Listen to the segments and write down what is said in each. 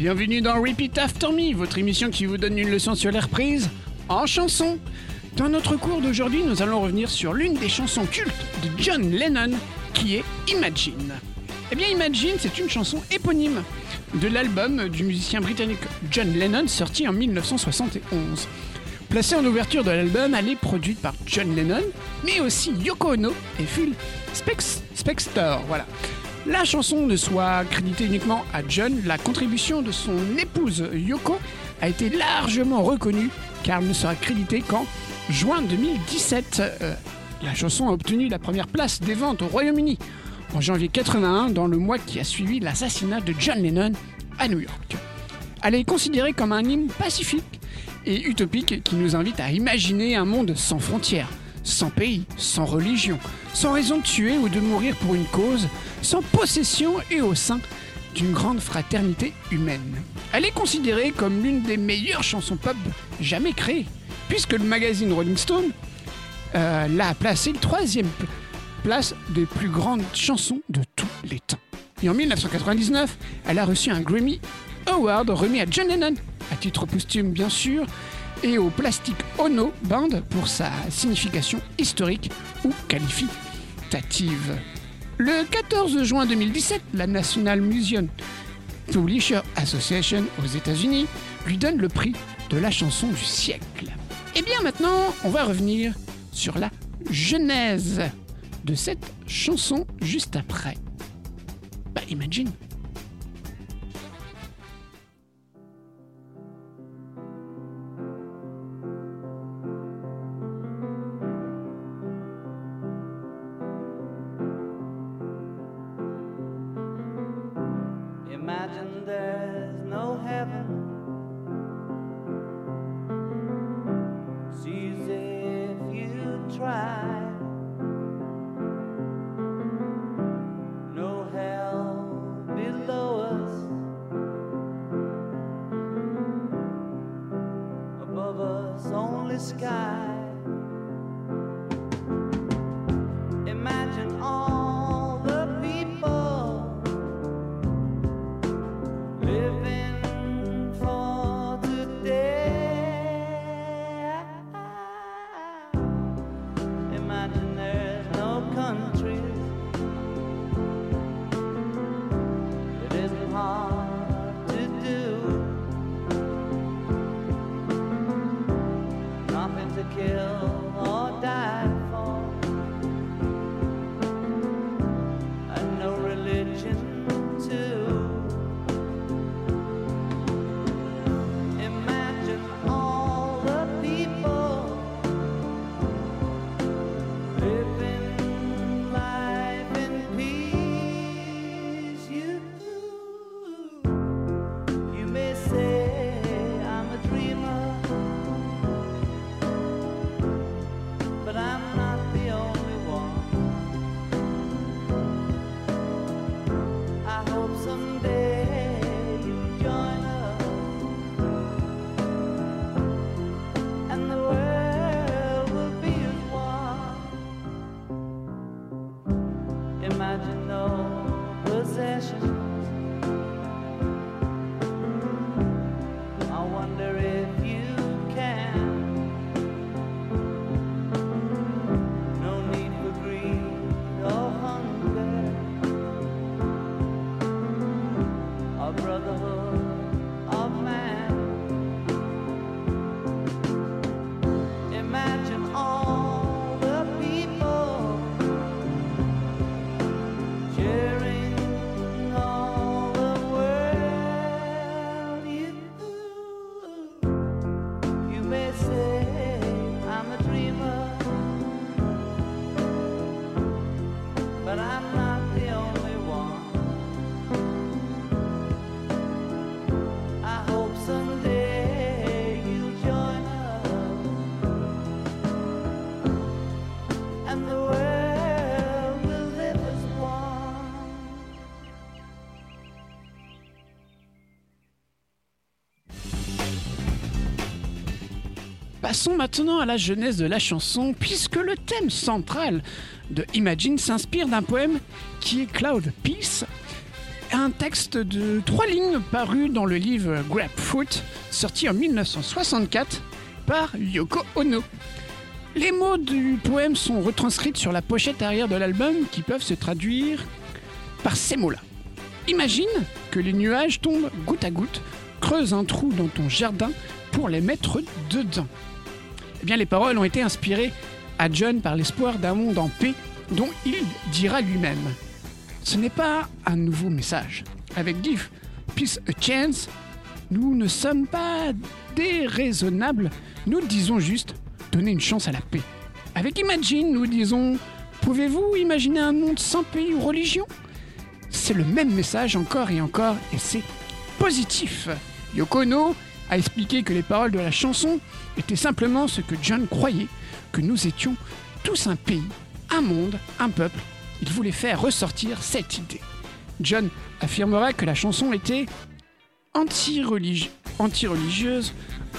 Bienvenue dans Repeat After Me, votre émission qui vous donne une leçon sur l'air prise en chanson. Dans notre cours d'aujourd'hui, nous allons revenir sur l'une des chansons cultes de John Lennon, qui est Imagine. Eh bien, Imagine, c'est une chanson éponyme de l'album du musicien britannique John Lennon sorti en 1971. Placée en ouverture de l'album, elle est produite par John Lennon, mais aussi Yoko Ono et Phil Spex Spector. Voilà. La chanson ne soit créditée uniquement à John, la contribution de son épouse Yoko a été largement reconnue car elle ne sera créditée qu'en juin 2017. Euh, la chanson a obtenu la première place des ventes au Royaume-Uni en janvier 81 dans le mois qui a suivi l'assassinat de John Lennon à New York. Elle est considérée comme un hymne pacifique et utopique qui nous invite à imaginer un monde sans frontières, sans pays, sans religion, sans raison de tuer ou de mourir pour une cause, sans possession et au sein d'une grande fraternité humaine. Elle est considérée comme l'une des meilleures chansons pop jamais créées, puisque le magazine Rolling Stone euh, l'a placée troisième pl- place des plus grandes chansons de tous les temps. Et en 1999, elle a reçu un Grammy Award remis à John Lennon, à titre posthume bien sûr, et au Plastic Ono Band pour sa signification historique ou qualificative. Le 14 juin 2017, la National Museum Publisher Association aux États-Unis lui donne le prix de la chanson du siècle. Et bien maintenant, on va revenir sur la genèse de cette chanson juste après. Bah. Imagine Passons maintenant à la jeunesse de la chanson, puisque le thème central de Imagine s'inspire d'un poème qui est Cloud Peace, un texte de trois lignes paru dans le livre Grapefruit, sorti en 1964 par Yoko Ono. Les mots du poème sont retranscrits sur la pochette arrière de l'album qui peuvent se traduire par ces mots-là. Imagine que les nuages tombent goutte à goutte, creuse un trou dans ton jardin pour les mettre dedans. Eh bien, les paroles ont été inspirées à John par l'espoir d'un monde en paix dont il dira lui-même. Ce n'est pas un nouveau message. Avec Give Peace a Chance, nous ne sommes pas déraisonnables, nous disons juste donner une chance à la paix. Avec Imagine, nous disons pouvez-vous imaginer un monde sans pays ou religion? C'est le même message encore et encore et c'est positif. Yoko Ono a expliqué que les paroles de la chanson étaient simplement ce que John croyait, que nous étions tous un pays, un monde, un peuple. Il voulait faire ressortir cette idée. John affirmera que la chanson était anti-religi- anti-religieuse,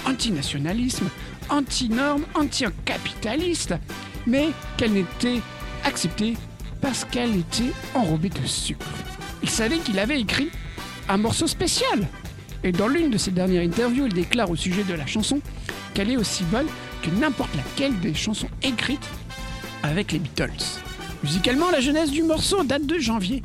anti-nationalisme, anti-norme, anti-capitaliste, mais qu'elle n'était acceptée parce qu'elle était enrobée de sucre. Il savait qu'il avait écrit un morceau spécial. Et dans l'une de ses dernières interviews, il déclare au sujet de la chanson qu'elle est aussi bonne que n'importe laquelle des chansons écrites avec les Beatles. Musicalement, la jeunesse du morceau date de janvier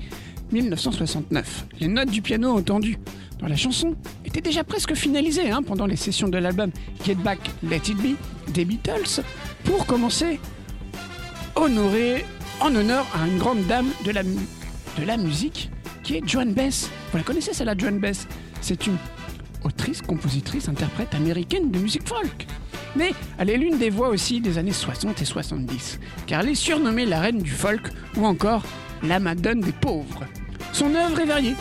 1969. Les notes du piano entendues dans la chanson étaient déjà presque finalisées hein, pendant les sessions de l'album Get Back, Let It Be des Beatles. Pour commencer, honoré, en honneur à une grande dame de la, de la musique qui est Joan Bess. Vous la connaissez celle-là, Joan Bess C'est une autrice, compositrice, interprète américaine de musique folk. Mais elle est l'une des voix aussi des années 60 et 70, car elle est surnommée la reine du folk ou encore la madone des pauvres. Son œuvre est variée,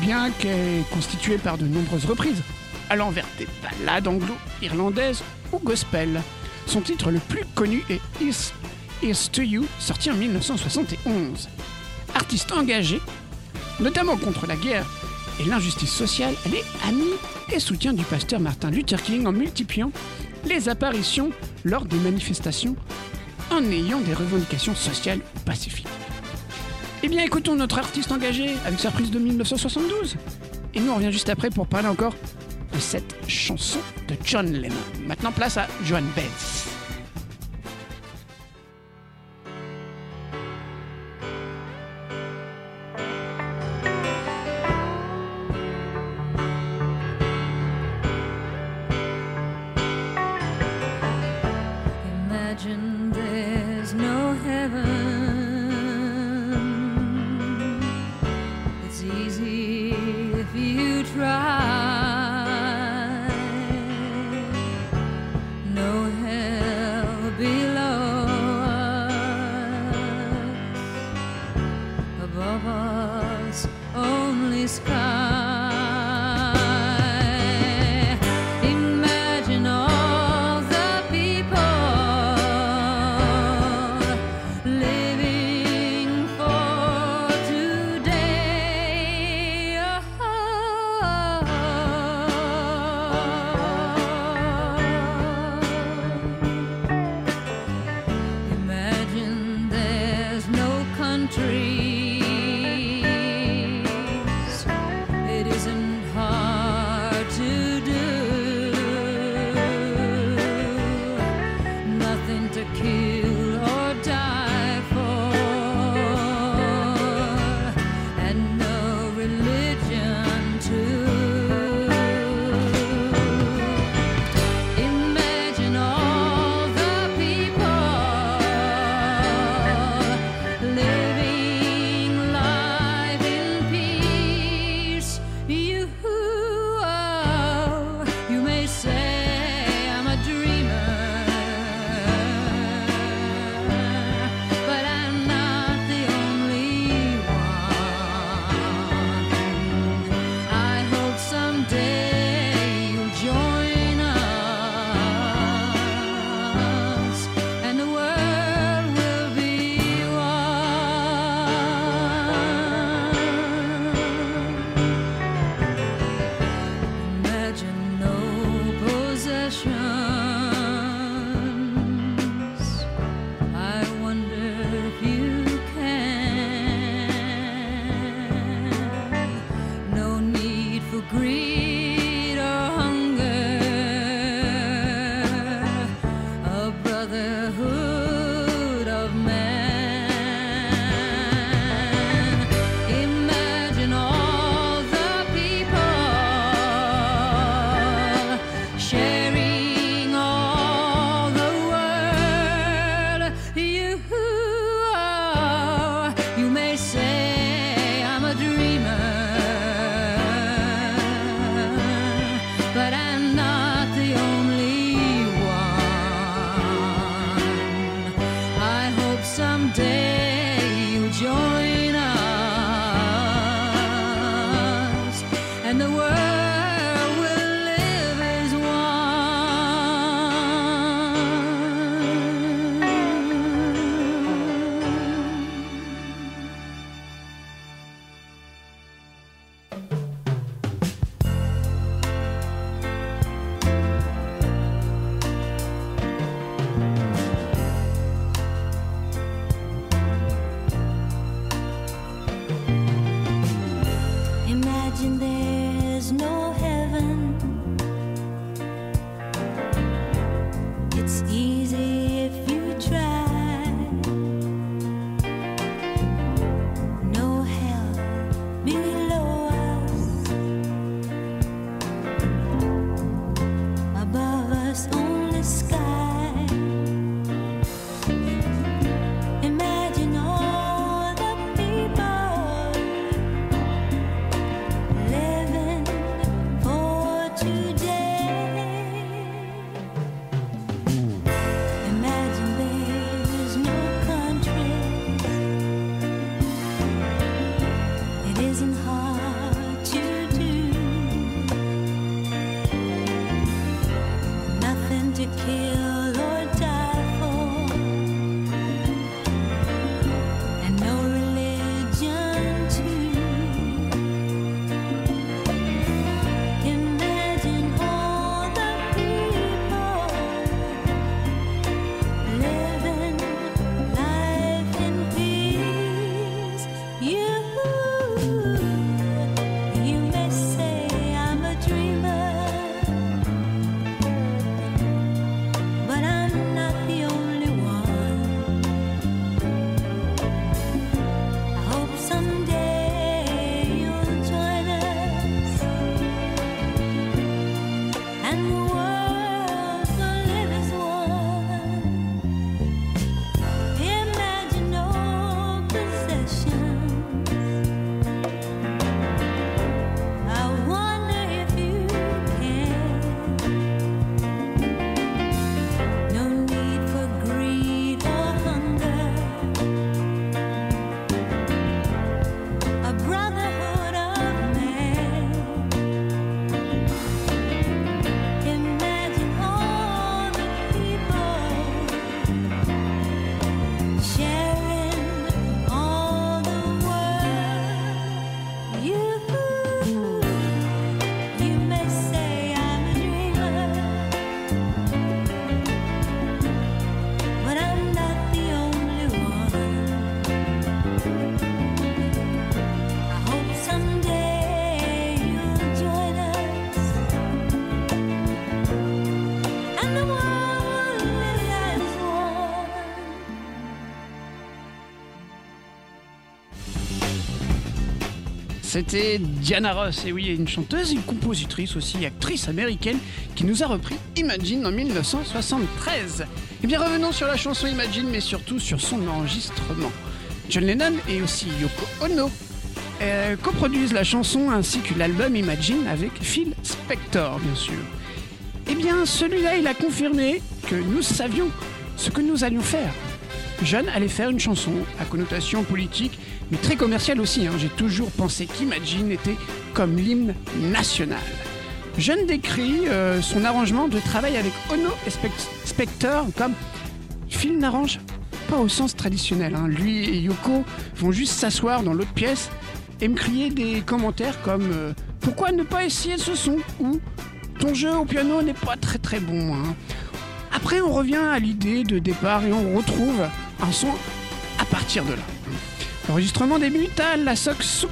bien qu'elle est constituée par de nombreuses reprises, allant vers des ballades anglo-irlandaises ou gospel. Son titre le plus connu est Is, Is to You, sorti en 1971. Artiste engagée, notamment contre la guerre et l'injustice sociale, elle est amie et soutien du pasteur Martin Luther King en multipliant les apparitions lors des manifestations en ayant des revendications sociales pacifiques. Eh bien, écoutons notre artiste engagé avec sa prise de 1972. Et nous, on revient juste après pour parler encore de cette chanson de John Lennon. Maintenant, place à Joan Baez. C'était Diana Ross, et oui, une chanteuse, une compositrice aussi, actrice américaine, qui nous a repris Imagine en 1973. Et bien revenons sur la chanson Imagine, mais surtout sur son enregistrement. John Lennon et aussi Yoko Ono euh, coproduisent la chanson ainsi que l'album Imagine avec Phil Spector, bien sûr. Eh bien, celui-là, il a confirmé que nous savions ce que nous allions faire. John allait faire une chanson à connotation politique, mais très commerciale aussi. hein. J'ai toujours pensé qu'Imagine était comme l'hymne national. John décrit euh, son arrangement de travail avec Ono et Spec- Spector comme Phil n'arrange pas au sens traditionnel. hein. Lui et Yoko vont juste s'asseoir dans l'autre pièce et me crier des commentaires comme euh, Pourquoi ne pas essayer ce son? ou Ton jeu au piano n'est pas très très bon. hein. Après, on revient à l'idée de départ et on retrouve un son à partir de là. L'enregistrement débute à la Sox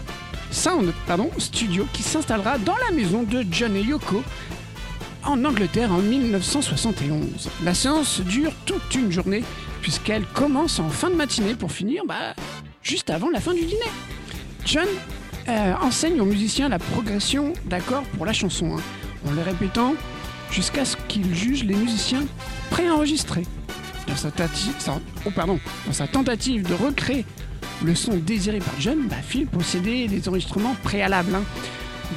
Sound Studio qui s'installera dans la maison de John et Yoko en Angleterre en 1971. La séance dure toute une journée puisqu'elle commence en fin de matinée pour finir bah, juste avant la fin du dîner. John euh, enseigne aux musiciens la progression d'accords pour la chanson, hein, en les répétant jusqu'à ce qu'il juge les musiciens préenregistrés. Oh, dans sa tentative de recréer le son désiré par John, bah, Phil possédait des enregistrements préalables hein,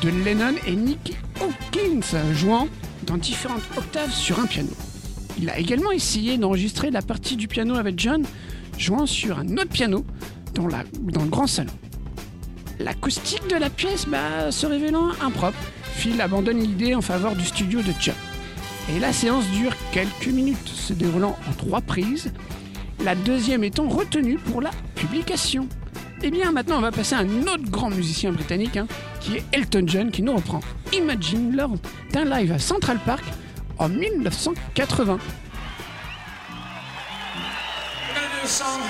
de Lennon et Nicky Hawkins jouant dans différentes octaves sur un piano. Il a également essayé d'enregistrer la partie du piano avec John jouant sur un autre piano dans le grand salon. L'acoustique de la pièce bah, se révélant impropre, Phil abandonne l'idée en faveur du studio de John. Et la séance dure quelques minutes, se déroulant en trois prises, la deuxième étant retenue pour la publication. Et bien maintenant on va passer à un autre grand musicien britannique, hein, qui est Elton John, qui nous reprend Imagine lors d'un live à Central Park en 1980. We're going to do a song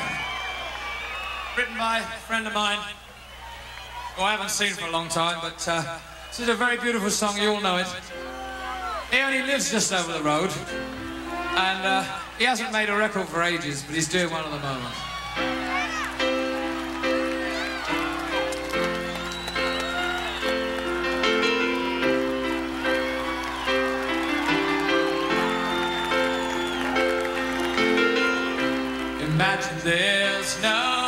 written by a friend of mine who I haven't seen for a long time, but uh, this is a very beautiful song. You all know it. He only lives just over the road, and uh, he hasn't made a record for ages, but he's doing one at the moment. Imagine there's no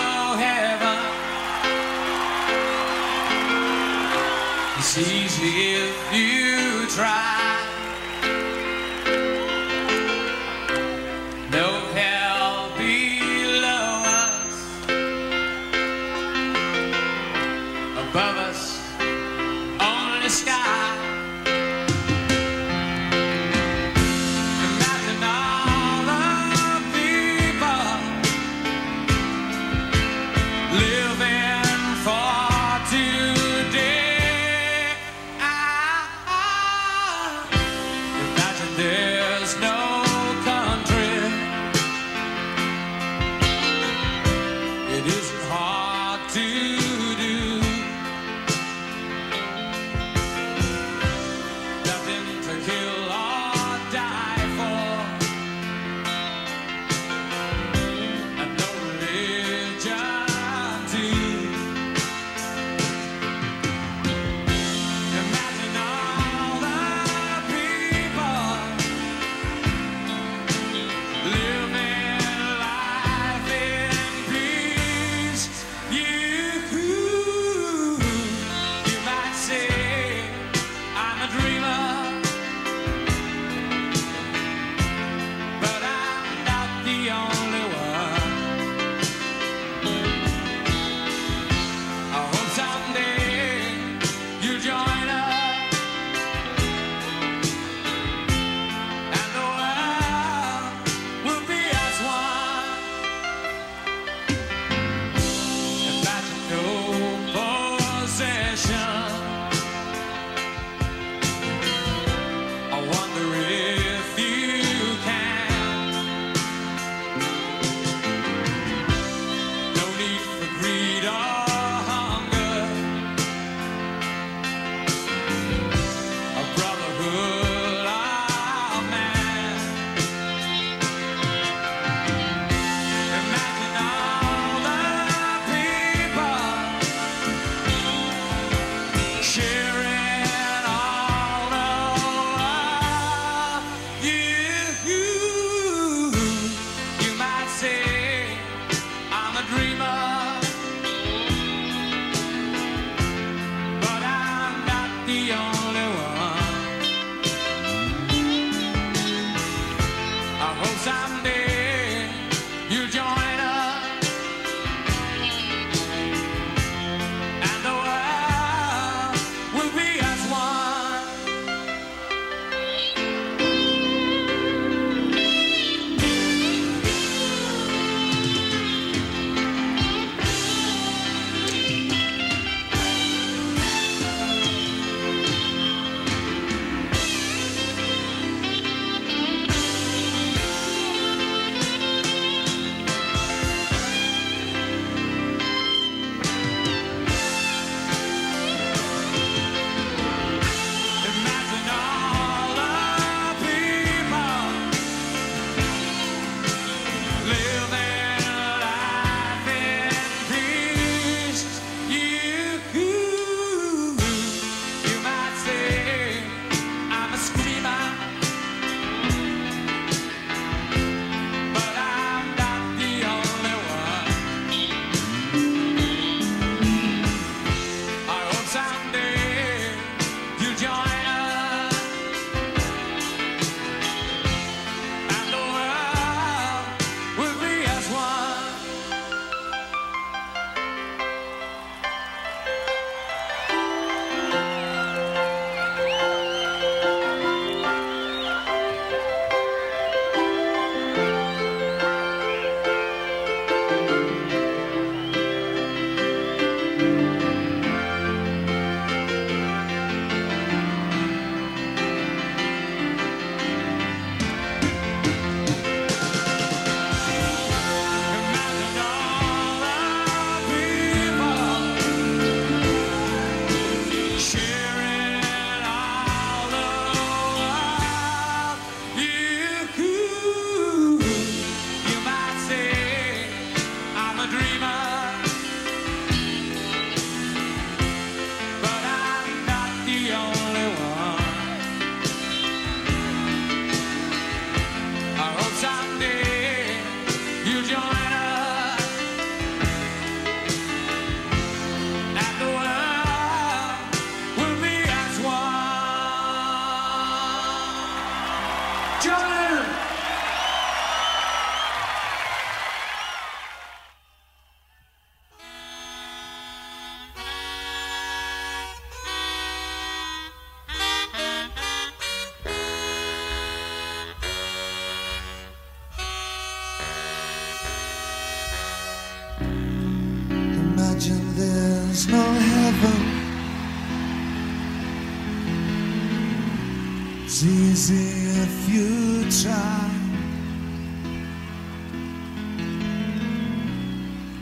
do.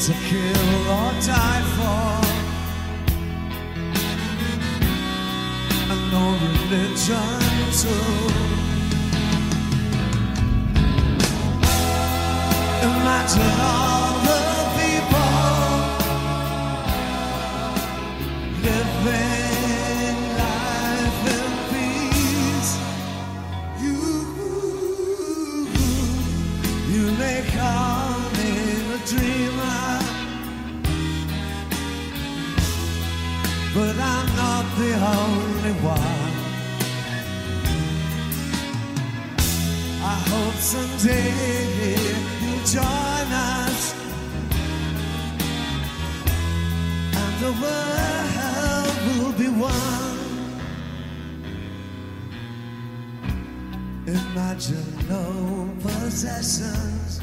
to kill or die for. and no religion too. Imagine all someday you'll join us, and the world will be one. Imagine no possessions.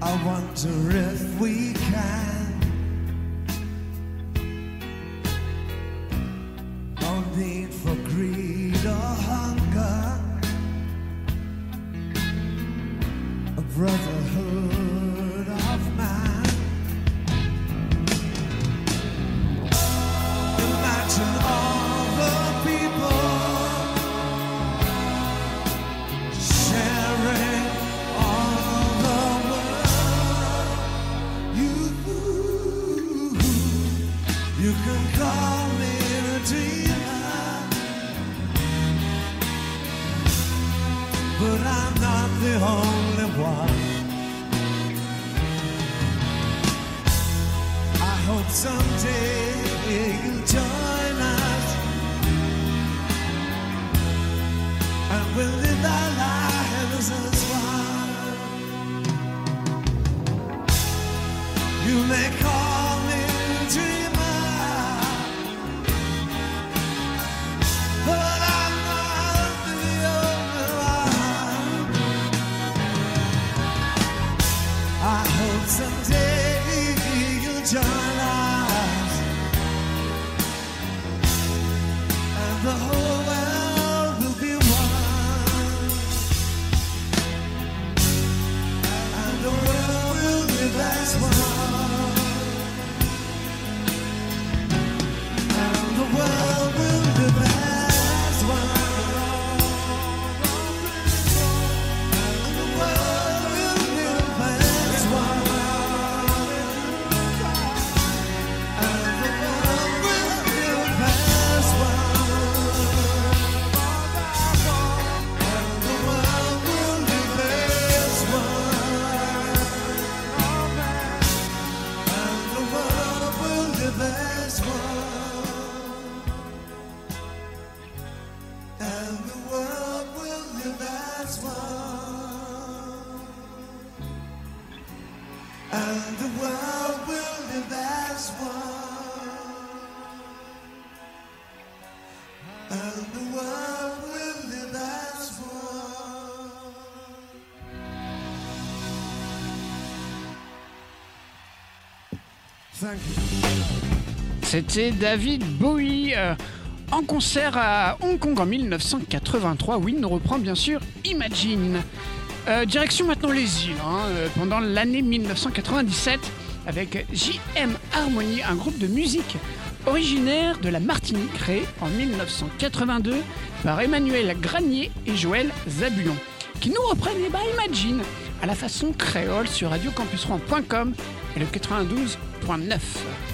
I wonder if we can. C'était David Bowie euh, en concert à Hong Kong en 1983. Oui, nous reprend bien sûr Imagine. Euh, direction maintenant les îles, hein, euh, pendant l'année 1997, avec JM Harmony, un groupe de musique originaire de la Martinique, créé en 1982 par Emmanuel Granier et Joël Zabulon, qui nous reprennent les bas Imagine à la façon créole sur radiocampusrouen.com et le 92 92.9.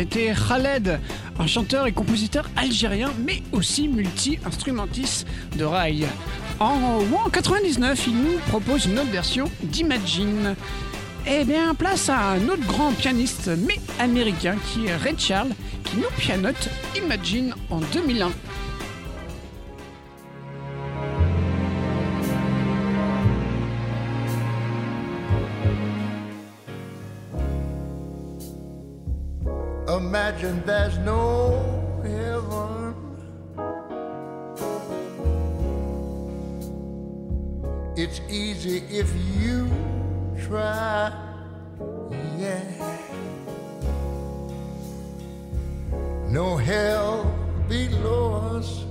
C'était Khaled, un chanteur et compositeur algérien, mais aussi multi-instrumentiste de rail. En, en 99, il nous propose une autre version d'Imagine. Eh bien, place à un autre grand pianiste, mais américain, qui est Ray Charles, qui nous pianote Imagine en 2001. It's easy if you try, yeah. No hell below us.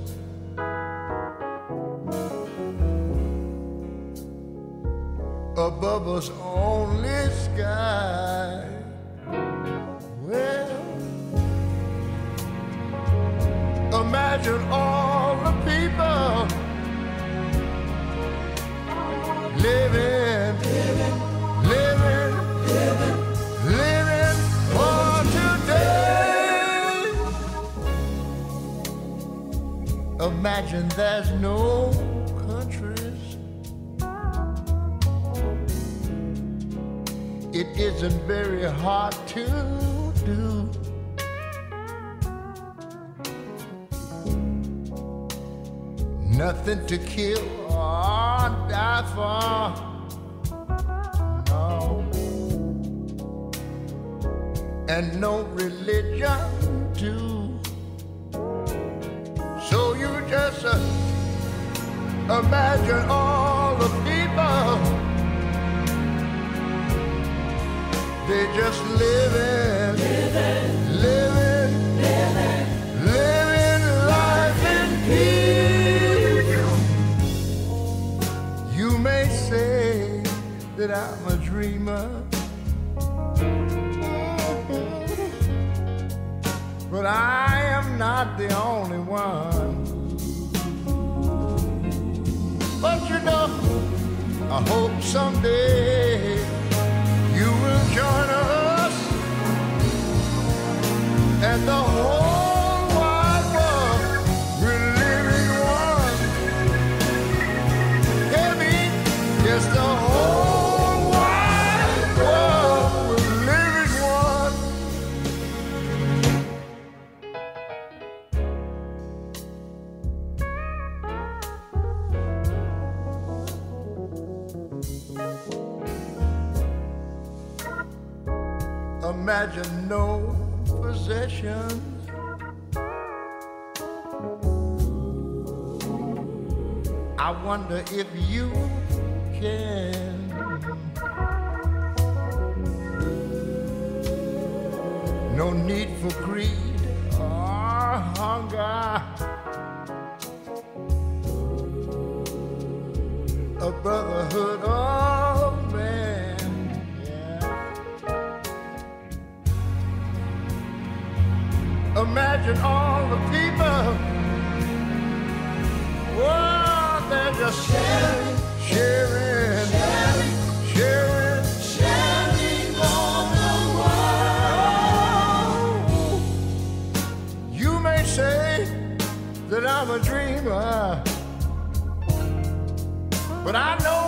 Above us, only sky. Well, imagine all the people. imagine there's no countries. It isn't very hard to do. Nothing to kill. And no religion too. So you just imagine all the people. They just living, living, But I am not the only one. But you know, I hope someday you will join us and the Imagine no possessions. I wonder if you can. No need for greed or hunger. A brotherhood of Imagine all the people. Whoa, they're just sharing, sharing, sharing, sharing, sharing on the world. You may say that I'm a dreamer, but I know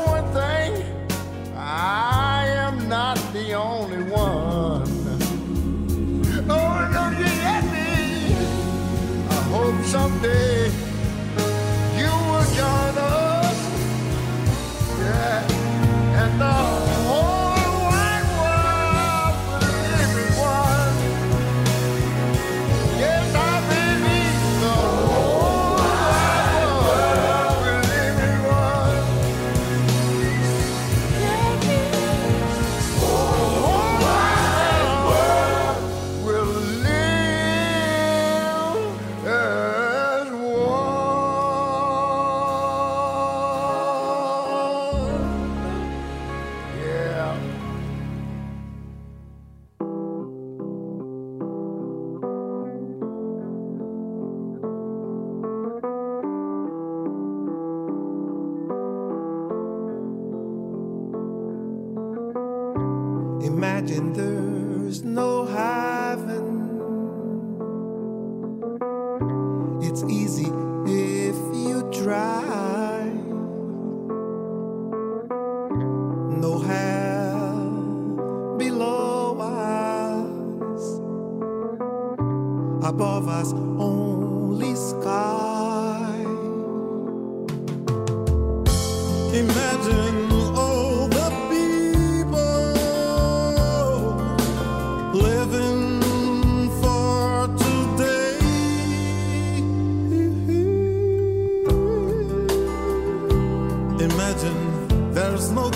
Imagine there's no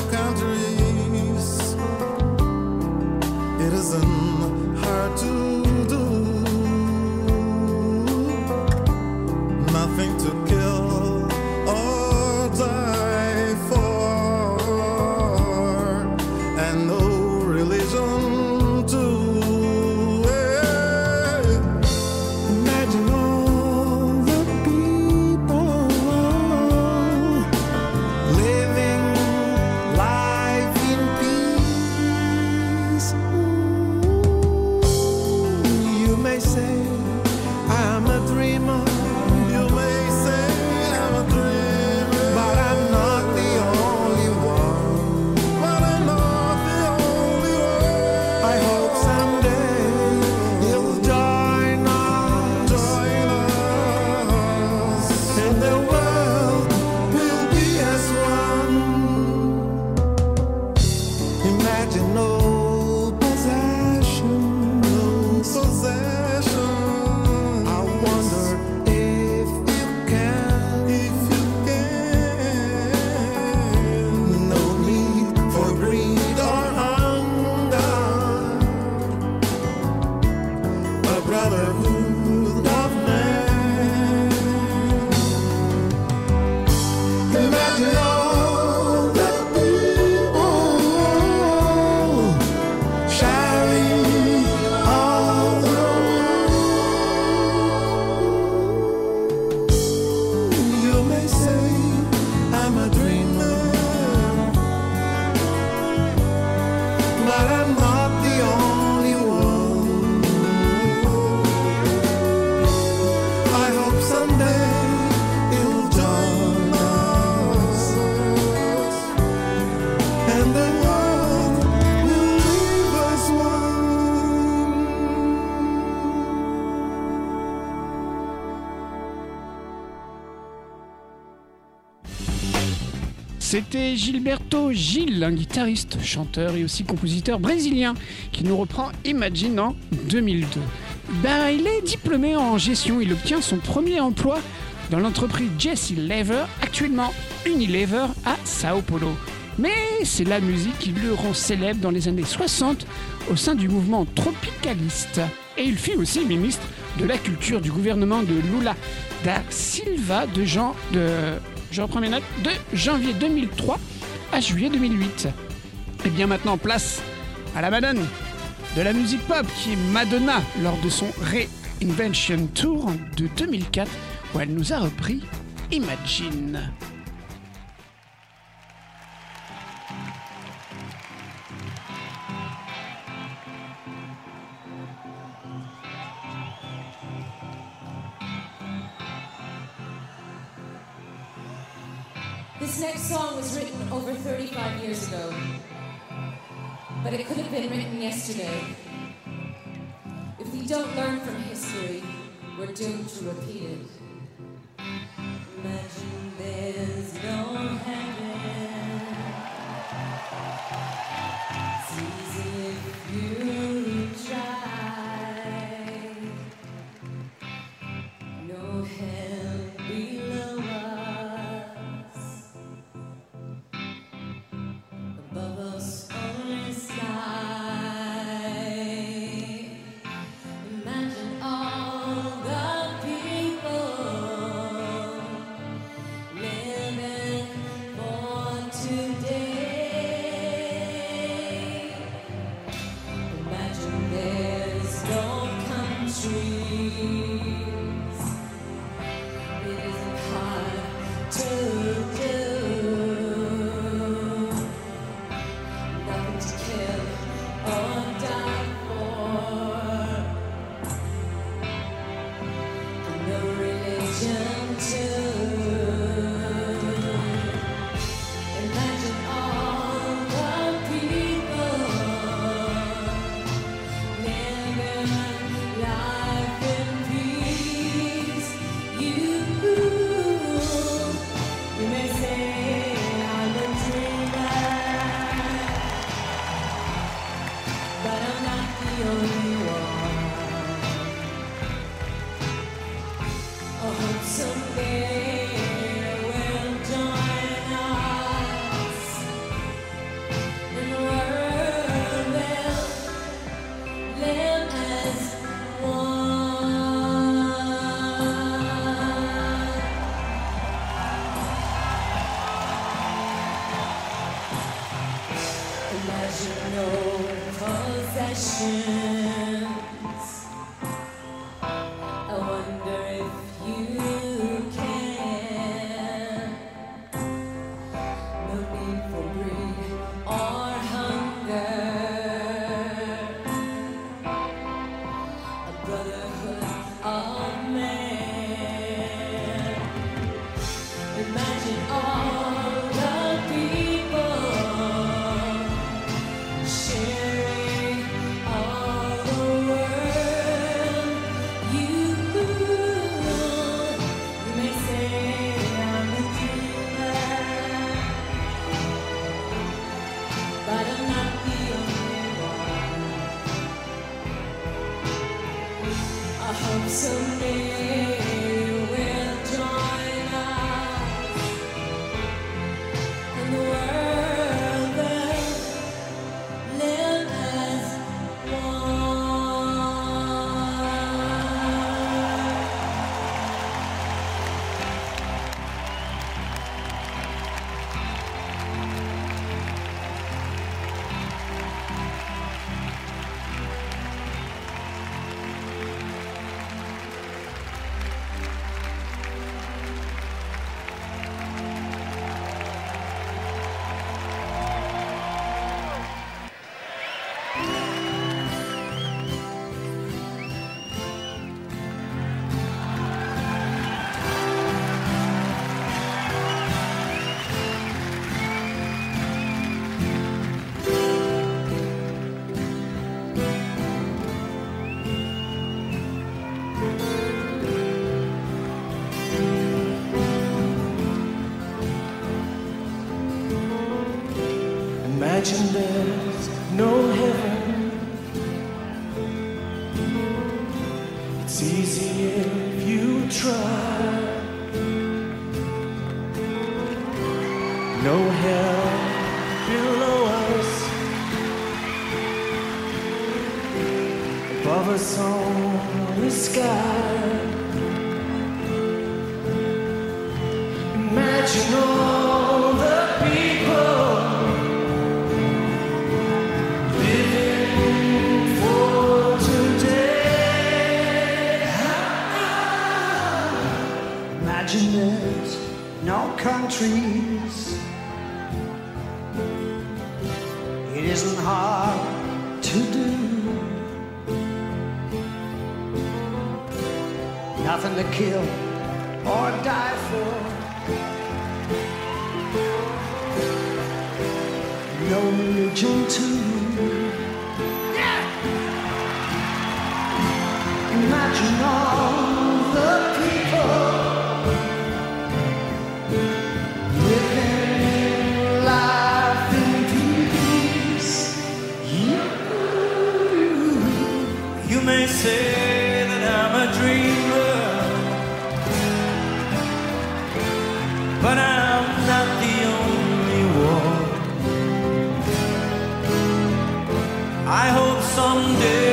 Gilberto Gil, un guitariste, chanteur et aussi compositeur brésilien qui nous reprend Imagine en 2002. Ben, il est diplômé en gestion, il obtient son premier emploi dans l'entreprise Jesse Lever, actuellement Unilever à Sao Paulo. Mais c'est la musique qui le rend célèbre dans les années 60 au sein du mouvement tropicaliste. Et il fut aussi ministre de la culture du gouvernement de Lula da Silva de, Jean, de, je reprends mes notes, de janvier 2003 à juillet 2008. Et bien maintenant, place à la madone de la musique pop qui est Madonna lors de son Reinvention Tour de 2004 où elle nous a repris Imagine. This next song was written over 35 years ago, but it could have been written yesterday. If we don't learn from history, we're doomed to repeat it. Nothing to kill or die for. No religion too. Imagine all someday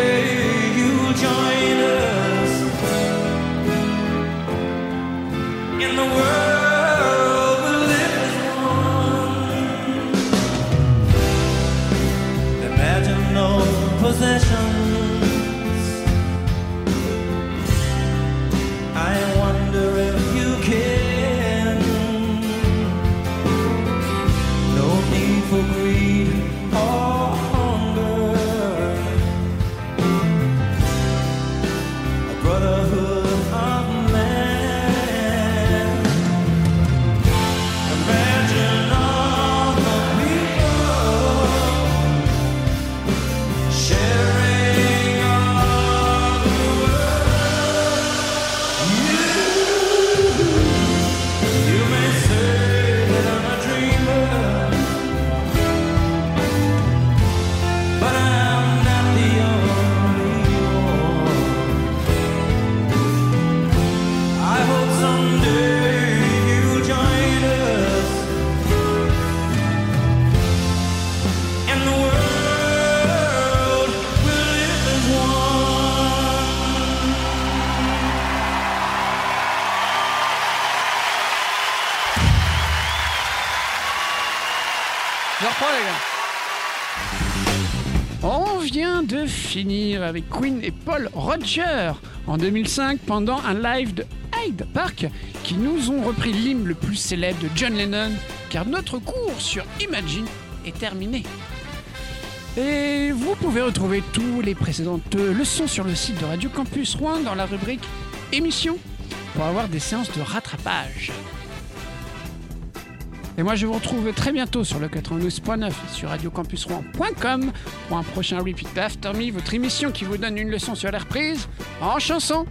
avec Queen et Paul Roger en 2005 pendant un live de Hyde Park qui nous ont repris l'hymne le plus célèbre de John Lennon car notre cours sur Imagine est terminé. Et vous pouvez retrouver tous les précédentes leçons sur le site de Radio Campus Rouen dans la rubrique émissions pour avoir des séances de rattrapage. Et moi, je vous retrouve très bientôt sur le 92.9 et sur radiocampusrouen.com pour un prochain Repeat After Me, votre émission qui vous donne une leçon sur la reprise en chanson.